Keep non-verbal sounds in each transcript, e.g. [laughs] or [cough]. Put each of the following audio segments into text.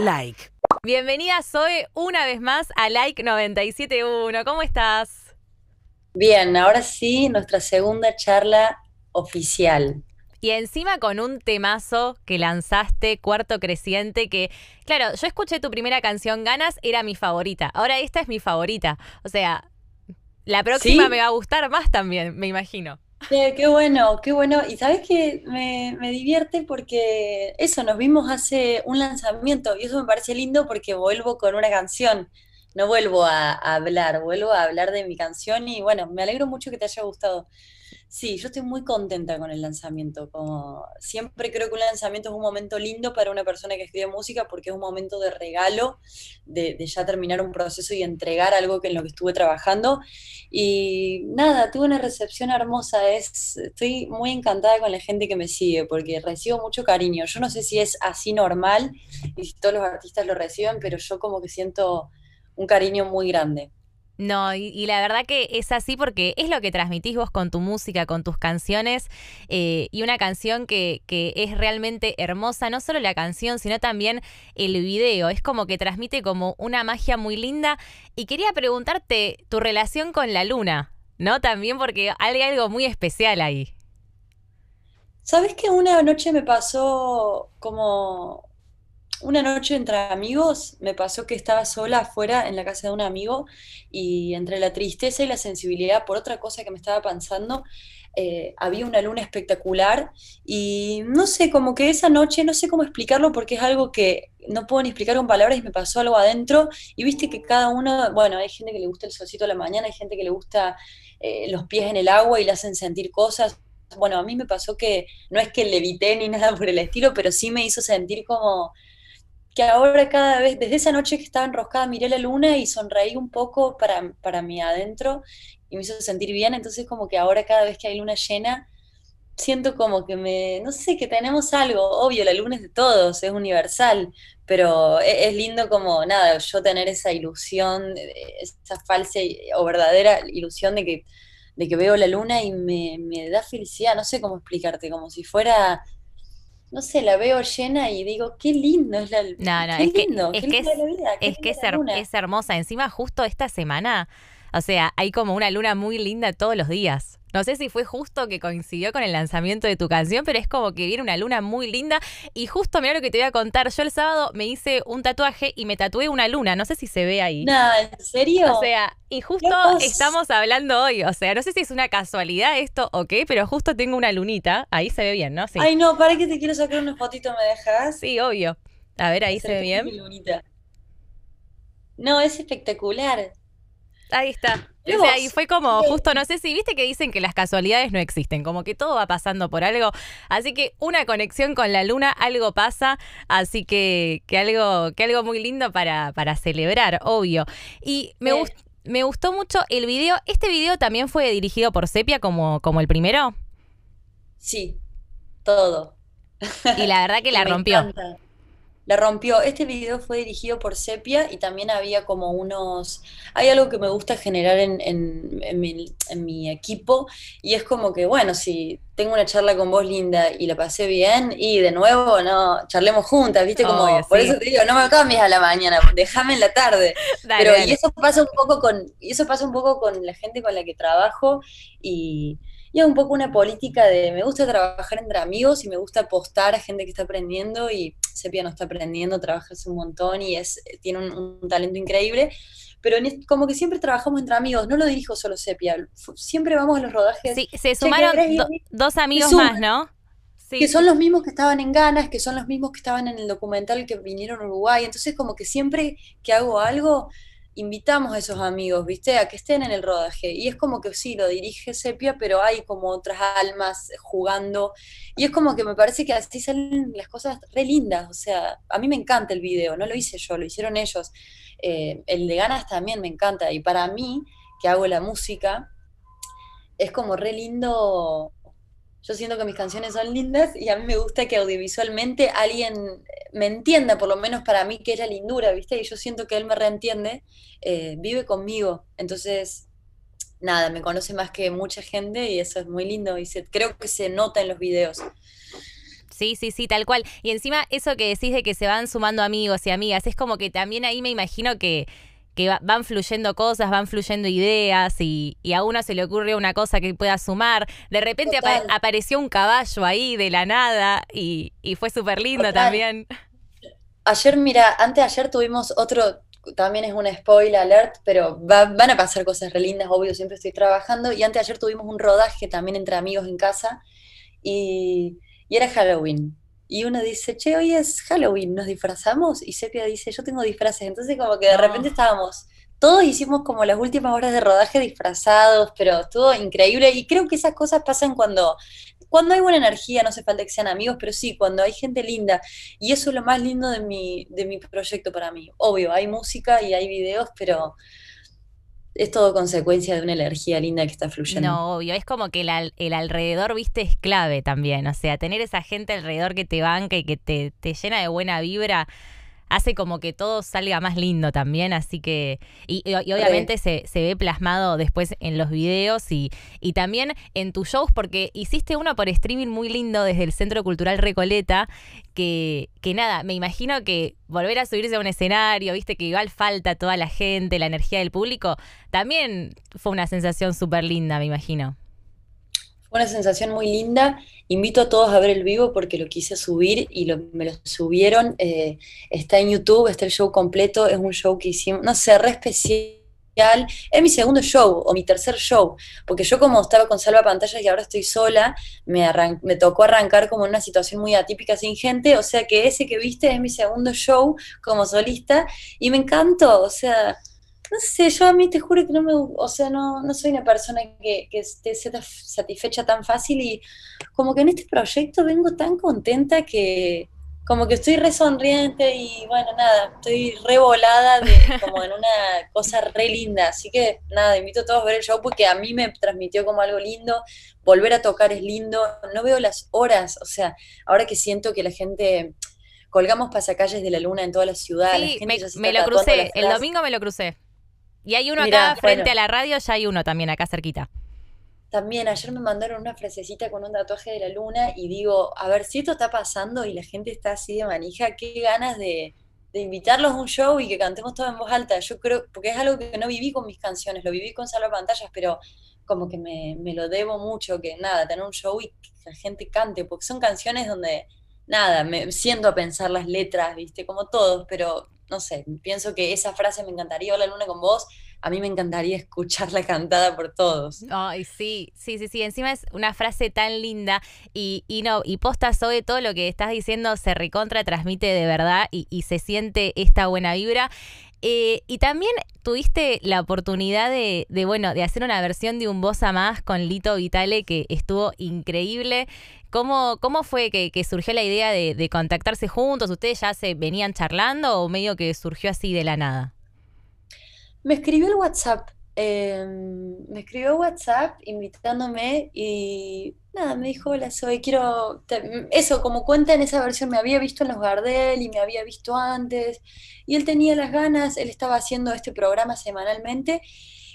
Like. Bienvenida Zoe una vez más a Like 971. ¿Cómo estás? Bien, ahora sí, nuestra segunda charla oficial. Y encima con un temazo que lanzaste, Cuarto Creciente, que, claro, yo escuché tu primera canción, Ganas, era mi favorita. Ahora esta es mi favorita. O sea, la próxima ¿Sí? me va a gustar más también, me imagino. Qué, bueno, qué bueno. Y sabes que me, me divierte porque eso, nos vimos hace un lanzamiento y eso me parece lindo porque vuelvo con una canción. No vuelvo a, a hablar, vuelvo a hablar de mi canción y bueno, me alegro mucho que te haya gustado. Sí, yo estoy muy contenta con el lanzamiento. Como siempre creo que un lanzamiento es un momento lindo para una persona que escribe música porque es un momento de regalo, de, de ya terminar un proceso y entregar algo que en lo que estuve trabajando. Y nada, tuve una recepción hermosa. Es, estoy muy encantada con la gente que me sigue porque recibo mucho cariño. Yo no sé si es así normal y si todos los artistas lo reciben, pero yo como que siento un cariño muy grande. No, y, la verdad que es así porque es lo que transmitís vos con tu música, con tus canciones, eh, y una canción que, que es realmente hermosa, no solo la canción, sino también el video. Es como que transmite como una magia muy linda. Y quería preguntarte tu relación con la luna, ¿no? También porque hay algo muy especial ahí. ¿Sabes que una noche me pasó como una noche entre amigos? Me pasó que estaba sola afuera en la casa de un amigo y entre la tristeza y la sensibilidad por otra cosa que me estaba pensando, eh, había una luna espectacular y no sé, como que esa noche, no sé cómo explicarlo porque es algo que no puedo ni explicar con palabras y me pasó algo adentro y viste que cada uno, bueno, hay gente que le gusta el solcito a la mañana, hay gente que le gusta eh, los pies en el agua y le hacen sentir cosas. Bueno, a mí me pasó que no es que levité ni [laughs] nada por el estilo, pero sí me hizo sentir como que ahora cada vez, desde esa noche que estaba enroscada, miré la luna y sonreí un poco para, para mí adentro y me hizo sentir bien, entonces como que ahora cada vez que hay luna llena, siento como que me, no sé, que tenemos algo, obvio, la luna es de todos, es universal, pero e- es, lindo como, nada, yo tener esa ilusión, eh, esa falsa o verdadera ilusión de que, de que veo la luna y me, me da felicidad, no sé cómo explicarte, como si fuera no sé, la veo llena y digo, qué lindo es la, No, no, qué es que, lindo, es qué que es, la vida, es que es, her- luna. es hermosa. Encima, justo esta semana, o sea, hay como una luna muy linda todos los días. No sé si fue justo que coincidió con el lanzamiento de tu canción, pero es como que viene una luna muy linda. Y justo, mira lo que te voy a contar. Yo el sábado me hice un tatuaje y me tatué una luna. No sé si se ve ahí. Nada, ¿en serio? O sea, y justo estamos hablando hoy. O sea, no sé si es una casualidad esto o qué, pero justo tengo una lunita. Ahí se ve bien, ¿no? Sí. Ay, no, para que te quiero sacar una fotito, ¿me dejas? Sí, obvio. A ver, ahí se ve bien. mi lunita. No, es espectacular. Ahí está. O sea, y fue como justo, no sé si viste que dicen que las casualidades no existen, como que todo va pasando por algo. Así que una conexión con la luna, algo pasa, así que, que algo, que algo muy lindo para, para celebrar, obvio. Y me, gust- me gustó mucho el video. ¿Este video también fue dirigido por Sepia como, como el primero? Sí, todo. Y la verdad que [laughs] la Me rompió. encanta. La rompió. Este video fue dirigido por Sepia y también había como unos... Hay algo que me gusta generar en, en- en mi, en mi equipo y es como que, bueno, si tengo una charla con vos, Linda, y la pasé bien, y de nuevo, no, charlemos juntas, ¿viste? Como, Obvio, por sí. eso te digo, no me cambies a la mañana, déjame en la tarde. [laughs] Dale, Pero y eso pasa un poco con, y eso pasa un poco con la gente con la que trabajo y, y es un poco una política de me gusta trabajar entre amigos y me gusta apostar a gente que está aprendiendo y Sepia no está aprendiendo, trabaja hace un montón y es, tiene un, un talento increíble. Pero en como que siempre trabajamos entre amigos, no lo dirijo solo Sepia, siempre vamos a los rodajes Sí, se sumaron dos amigos suman. más, ¿no? Sí. que son los mismos que estaban en Ganas, que son los mismos que estaban en el documental que vinieron a Uruguay. Entonces, como que siempre que hago algo, invitamos a esos amigos, ¿viste? A que estén en el rodaje. Y es como que sí, lo dirige Sepia, pero hay como otras almas jugando. Y es como que me parece que así salen las cosas re lindas. O sea, a mí me encanta el video, no lo hice yo, lo hicieron ellos. Eh, el de Ganas también me encanta. Y para mí, que hago la música, es como re lindo yo siento que mis canciones son lindas y a mí me gusta que audiovisualmente alguien me entienda, por lo menos para mí, que es la lindura, ¿viste? Y yo siento que él me reentiende, eh, vive conmigo. Entonces, nada, me conoce más que mucha gente y eso es muy lindo y se, creo que se nota en los videos. Sí, sí, sí, tal cual. Y encima eso que decís de que se van sumando amigos y amigas, es como que también ahí me imagino que que van fluyendo cosas, van fluyendo ideas y, a uno se le ocurre una cosa que pueda sumar. De repente apareció un caballo ahí de la nada y, fue súper lindo también. Ayer, mira, antes de ayer tuvimos otro, también es una spoiler alert, pero van a pasar cosas re lindas, obvio, siempre estoy trabajando. Y antes de ayer tuvimos un rodaje también entre amigos en casa y, y era Halloween y uno dice, che, hoy es Halloween, ¿nos disfrazamos? Y Sepia dice, yo tengo disfraces. Entonces como que de repente estábamos, todos hicimos como las últimas horas de rodaje disfrazados, pero estuvo increíble. Y creo que esas cosas pasan cuando, cuando hay buena energía, no hace falta que sean amigos, pero sí, cuando hay gente linda. Y eso es lo más lindo de mi, de mi proyecto para mí. Obvio, hay música y hay videos, pero es todo consecuencia de una energía linda que está fluyendo. No, obvio, es como que el, alrededor, viste, es clave también. O sea, tener esa gente alrededor que te banca y que te, te llena de buena vibra hace como que todo salga más lindo también, así que, y, obviamente se, ve plasmado después en los videos y, y también en tus shows, porque hiciste uno por streaming muy lindo desde el Centro Cultural Recoleta, que, que nada, me imagino que volver a subirse a un escenario, viste que igual falta toda la gente, la energía del público, también fue una sensación súper linda, me imagino. Una sensación muy linda. Invito a todos a ver el vivo porque lo quise subir y me lo subieron. Eh, está en YouTube, está el show completo. Es un show que hicimos, no sé, re especial. Es mi segundo show o mi tercer show, porque yo como estaba con salva pantallas y ahora estoy sola, me, me tocó arrancar como en una situación muy atípica sin gente, o sea que ese que viste es mi segundo show como solista y me encantó, o sea, no sé, yo a mí te juro que no me, o sea, no, no soy una persona que, que esté satisfecha tan fácil y como que en este proyecto vengo tan contenta que como que estoy re sonriente y bueno, nada, estoy re volada de, [laughs] como en una cosa re linda. Así que nada, invito a todos a ver el show porque a mí me transmitió como algo lindo. Volver a tocar es lindo. No veo las horas, o sea, ahora que siento que la gente colgamos pasacalles de la luna en toda la ciudad. Sí, me lo crucé, el domingo me lo crucé. Y hay uno acá frente a la radio, ya hay uno también acá cerquita. También ayer me mandaron una frasecita con un tatuaje de la luna y digo, a ver, si esto está pasando y la gente está así de manija, qué ganas de, invitarlos a un show y que cantemos todo en voz alta. Yo creo, porque es algo que no viví con mis canciones, lo viví con Pantallas, pero como que me, me, lo debo mucho, que nada, tener un show y que la gente cante, porque son canciones donde, nada, me siento a pensar las letras, viste, como todos, pero no sé, pienso que esa frase me encantaría, hola luna con vos, a mí me encantaría [laughs] escucharla cantada por todos. Ay, sí, sí, sí, sí, encima es una frase tan linda y, y no, y posta sobre todo lo que estás diciendo se recontra, transmite de verdad y, y se siente esta buena vibra. Eh, y también tuviste la oportunidad de, bueno, de hacer una versión de Un Voz a Más con Lito Vitale que estuvo increíble. ¿Cómo, cómo fue que, surgió la idea de, contactarse juntos? ¿Ustedes ya se venían charlando o medio que surgió así de la nada? Me escribió el WhatsApp. Em, me escribió WhatsApp invitándome y nada, me dijo, hola, soy, quiero, eso, como cuenta en esa versión, me había visto en los Gardel y me había visto antes, y él tenía las ganas, él estaba haciendo este programa semanalmente,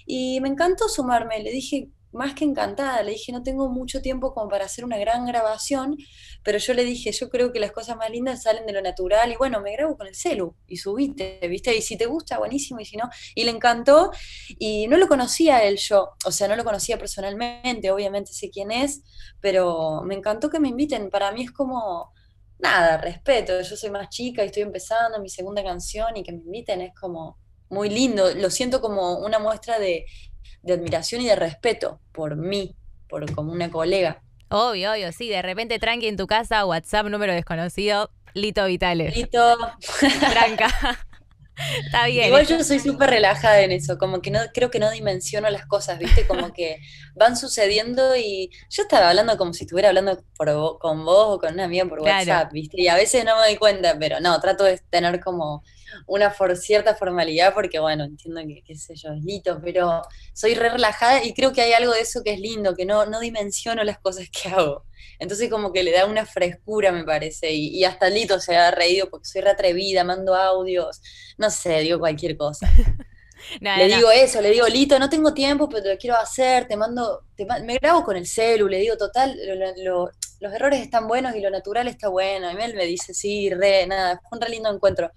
y me encantó sumarme, le dije, más que encantada. Le dije, no tengo mucho tiempo como para hacer una gran grabación, pero yo le dije, yo creo que las cosas más lindas salen de lo natural y bueno, me grabo con el celu y subiste, ¿viste? Y si te gusta, buenísimo, y si no, y le encantó y no lo conocía él yo, o sea, no lo conocía personalmente, obviamente sé quién es, pero me encantó que me inviten. Para mí es como, nada, respeto, yo soy más chica y estoy empezando mi segunda canción y que me inviten es como muy lindo, lo siento como una muestra de de admiración y de respeto por mí, por como una colega. Obvio, obvio, sí, de repente tranqui en tu casa, WhatsApp, número desconocido, Lito Vitales. Lito. [laughs] Tranca. Está bien. Igual yo soy súper relajada en eso, como que no creo que no dimensiono las cosas, ¿viste? Como que van sucediendo y yo estaba hablando como si estuviera hablando con vos o con una amiga por WhatsApp, ¿viste? Y a veces no me doy cuenta, pero no, trato de tener como una for cierta formalidad, porque bueno, entiendo que, qué sé yo, es lito, pero soy re relajada y creo que hay algo de eso que es lindo, que no, no dimensiono las cosas que hago. Entonces como que le da una frescura, me parece, y, hasta Lito se ha reído porque soy re atrevida, mando audios, no sé, digo cualquier cosa. [laughs] le digo eso, le digo, Lito, no tengo tiempo, pero te lo quiero hacer, te mando, me grabo con el celu, le digo, total, lo, los errores están buenos y lo natural está bueno. Y él me dice, sí, re, nada, fue un re lindo encuentro.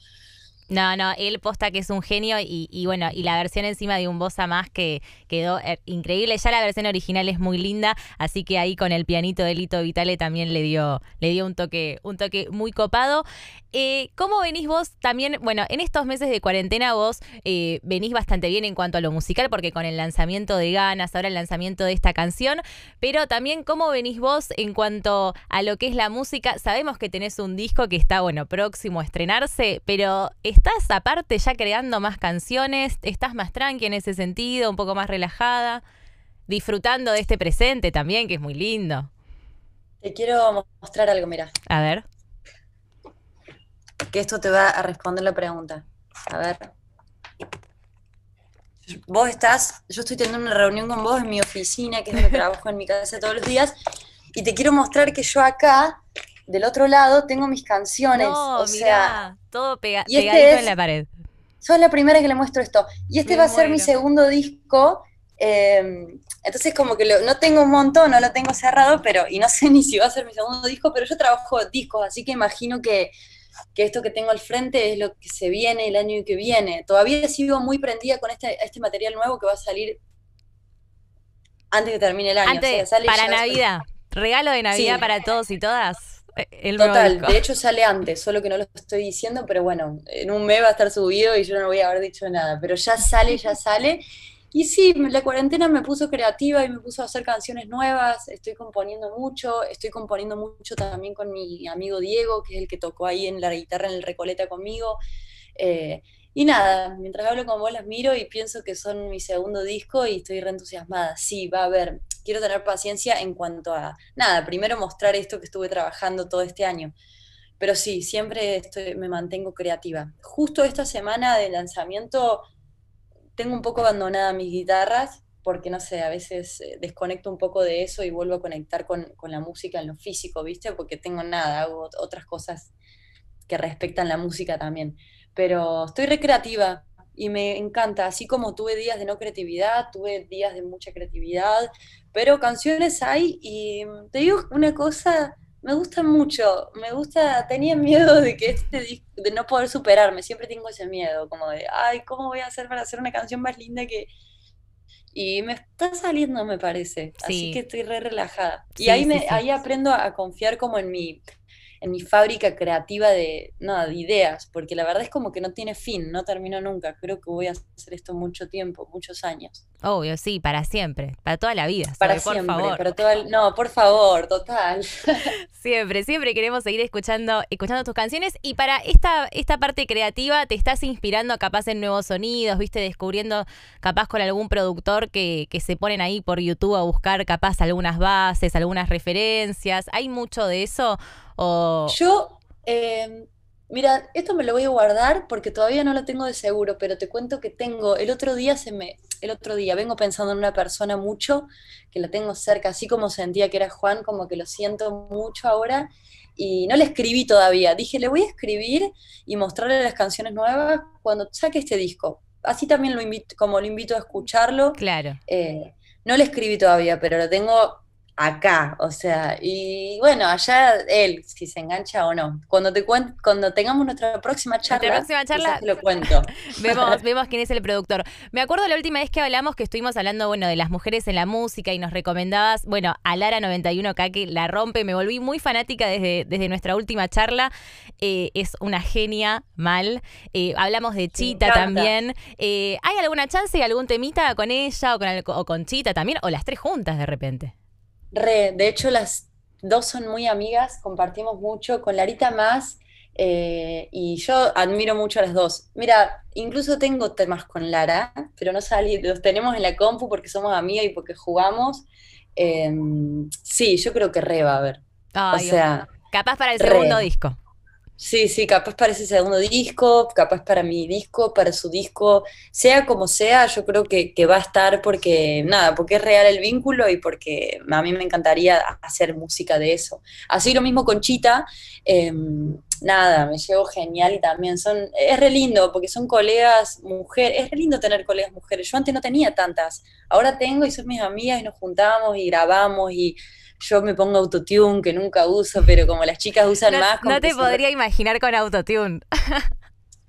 No, no, él posta que es un genio y, bueno, y la versión encima de un voz a más que quedó eh, increíble. Ya la versión original es muy linda, así que ahí con el pianito de Lito Vitale también le dio, le dio un toque, un toque muy copado. Eh, ¿Cómo venís vos también? Bueno, en estos meses de cuarentena vos eh, venís bastante bien en cuanto a lo musical, porque con el lanzamiento de Ganas, ahora el lanzamiento de esta canción, pero también cómo venís vos en cuanto a lo que es la música. Sabemos que tenés un disco que está, bueno, próximo a estrenarse, pero ¿estás aparte ya creando más canciones? ¿Estás más tranqui en ese sentido, un poco más relajada? Disfrutando de este presente también, que es muy lindo. Te quiero mostrar algo, mira. A ver que esto te va a responder la pregunta. A ver. Vos estás, yo estoy teniendo una reunión con vos en mi oficina, que es donde [laughs] trabajo en mi casa todos los días, y te quiero mostrar que yo acá, del otro lado, tengo mis canciones. o sea, todo pega este pegadito en la pared. Sos la primera que le muestro esto. Y este va a ser mi segundo disco. Em, entonces como que no tengo un montón, no lo tengo cerrado, pero, y no sé ni si va a ser mi segundo disco, pero yo trabajo discos, así que imagino que que esto que tengo al frente es lo que se viene el año que viene. Todavía sigo muy prendida con este, este material nuevo que va a salir antes de que termine el año. para Navidad. Regalo de Navidad para todos y todas. Eh, Total, de hecho sale antes, solo que no lo estoy diciendo, pero bueno, en un mes va a estar subido y yo no voy a haber dicho nada, pero ya sale, ya sale. Y sí, la cuarentena me puso creativa y me puso a hacer canciones nuevas, estoy componiendo mucho, estoy componiendo mucho también con mi amigo Diego, que es el que tocó ahí en la guitarra en el Recoleta conmigo. Eh, y nada, mientras hablo con vos las miro y pienso que son mi segundo disco y estoy re entusiasmada. Sí, va a haber, quiero tener paciencia en cuanto a, nada, primero mostrar esto que estuve trabajando todo este año. Pero sí, siempre estoy, me mantengo creativa. Justo esta semana de lanzamiento tengo un poco abandonada mis guitarras porque no sé, a veces eh, desconecto un poco de eso y vuelvo a conectar con, la música en lo físico, ¿viste? Porque tengo nada, hago otras cosas que respectan la música también. Pero estoy recreativa y me encanta, así como tuve días de no creatividad, tuve días de mucha creatividad, pero canciones hay y te digo una cosa, me gusta mucho, me gusta, tenía miedo de que este de no poder superarme, siempre tengo ese miedo, como de, ay, ¿cómo voy a hacer para hacer una canción más linda que... Y me está saliendo, me parece, así que estoy re relajada. y ahí, me, ahí aprendo a confiar como en mi, en mi fábrica creativa de, no, de ideas, porque la verdad es como que no tiene fin, no termino nunca. Creo que voy a hacer esto mucho tiempo, muchos años. Obvio, sí, para siempre, para toda la vida. Para siempre, por favor. para todo no, por favor, total. [laughs] siempre, siempre queremos seguir escuchando, escuchando tus canciones y para esta, esta parte creativa te estás inspirando capaz en nuevos sonidos, viste, descubriendo capaz con algún productor que, que se ponen ahí por YouTube a buscar capaz algunas bases, algunas referencias. ¿Hay mucho de eso? Yo, em, mira, esto me lo voy a guardar porque todavía no lo tengo de seguro, pero te cuento que tengo, el otro día se me, el otro día vengo pensando en una persona mucho, que la tengo cerca, así como sentía que era Juan, como que lo siento mucho ahora, y no le escribí todavía. Dije, le voy a escribir y mostrarle las canciones nuevas cuando saque este disco. Así también lo invito, como lo invito a escucharlo. Claro. Eh, no le escribí todavía, pero lo tengo acá, o sea, y bueno, allá él, si se engancha o no. Cuando te cuando tengamos nuestra próxima charla, próxima charla te lo [laughs] cuento. vemos, [laughs] vemos quién es el productor. Me acuerdo la última vez que hablamos que estuvimos hablando, bueno, de las mujeres en la música y nos recomendabas, bueno, a Lara 91K que la rompe, me volví muy fanática desde, desde nuestra última charla. Eh, es una genia mal. Eh, hablamos de Chita también. Eh, ¿Hay alguna chance y algún temita con ella o con, o con Chita también? O las tres juntas de repente. Re, de hecho las dos son muy amigas, compartimos mucho, con Larita más, eh, y yo admiro mucho a las dos. Mira, incluso tengo temas con Lara, pero no salí, los tenemos en la compu porque somos amigas y porque jugamos. Em, sí, yo creo que re va a haber. o sea, capaz para el segundo disco. Sí, sí, capaz para ese segundo disco, capaz para mi disco, para su disco, sea como sea, yo creo que, va a estar porque, nada, porque es real el vínculo y porque a mí me encantaría hacer música de eso. Así lo mismo con Chita, em, nada, me llevo genial y también son, es re lindo porque son colegas mujeres, es re lindo tener colegas mujeres, yo antes no tenía tantas, ahora tengo y son mis amigas y nos juntamos y grabamos y yo me pongo autotune, que nunca uso, pero como las chicas usan No, más... no te se- podría imaginar con autotune.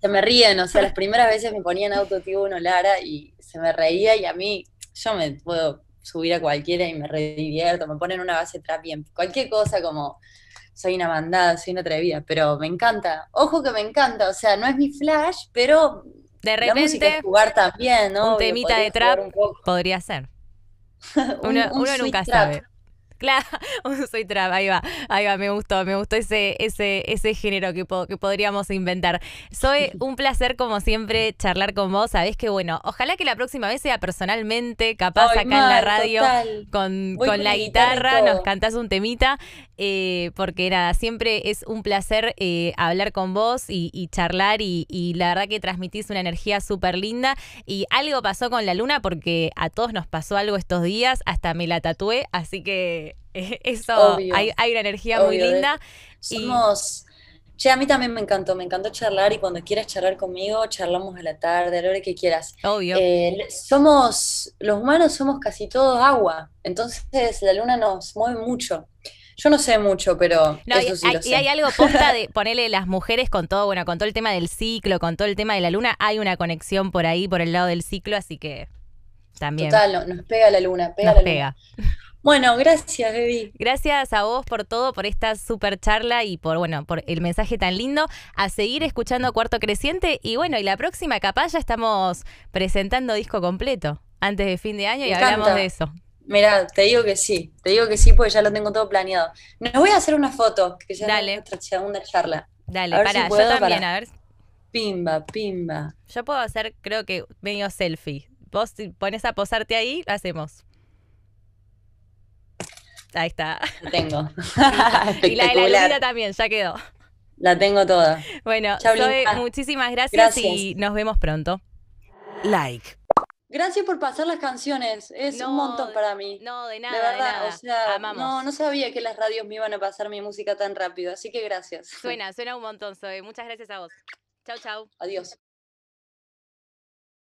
se me ríen, o sea, las [laughs] primeras veces me ponían autotune o Lara y se me reía y a mí, yo me puedo subir a cualquiera y me re divierto, me ponen una base trap y en cualquier cosa como soy una mandada, soy una atrevida, pero me encanta, ojo que me encanta, o sea, no es mi flash, pero De la música repente es jugar también, ¿no? un temita de trap podría ser. [laughs] Un- Uno, un uno sweet nunca trap. sabe. Claro, [laughs] un soy trap, ahí va, ahí va, me gustó, me gustó ese, ese, ese género que, po- que podríamos inventar. Soy [laughs] un placer, como siempre, charlar con vos. Sabés que, bueno, ojalá que la próxima vez sea personalmente, capaz Ay, acá en la radio, total. con, con la guitarra nos cantás un temita, eh, porque nada, siempre es un placer eh, hablar con vos y, y charlar y, y la verdad que transmitís una energía súper linda y algo pasó con la luna porque a todos nos pasó algo estos días, hasta me la tatué, así que [laughs] eh, eso, Obvio, hay, hay una energía muy obvio, linda. y- Somos. Che, a mí también me encantó, me encantó charlar y cuando quieras charlar conmigo, charlamos a la tarde, a la hora que quieras. Obvio. Eh, somos, los humanos somos casi todos agua, entonces la luna nos mueve mucho. Yo no sé mucho, pero No, y, sí hay, lo y sé. hay algo posta [laughs] de ponerle las mujeres con todo, bueno, con todo el tema del ciclo, con todo el tema de la luna, hay una conexión por ahí, por el lado del ciclo, así que también Total, no- nos pega la luna, pega nos la pega. luna. Bueno, gracias, Baby. Gracias a vos por todo, por esta super charla y por, bueno, por el mensaje tan lindo. A seguir escuchando Cuarto Creciente y bueno, y la próxima capaz ya estamos presentando disco completo antes de fin de año y hablamos de eso. Mira, te digo que sí, te digo que sí porque ya lo tengo todo planeado. Nos voy a hacer una foto, que ya Dale. es nuestra segunda charla. Dale, para, si puedo, yo también, pará. a ver. Pimba, pimba. Yo puedo hacer, creo que medio selfie. Vos si pones a posarte ahí, lo hacemos. Ahí está. La tengo. [laughs] [laughs] Y la de la Espectacular. también, ya quedó. La tengo toda. Bueno, Chau, muchísimas gracias, Gracias. y nos vemos pronto. Like. Gracias por pasar las canciones. Es No, un montón para mí. No, de nada, de, verdad, nada. o sea, Amamos. no, no sabía que las radios me iban a pasar mi música tan rápido, así que gracias. Suena, suena un montón, Zoe. Muchas gracias a vos. Chau, chau. Adiós.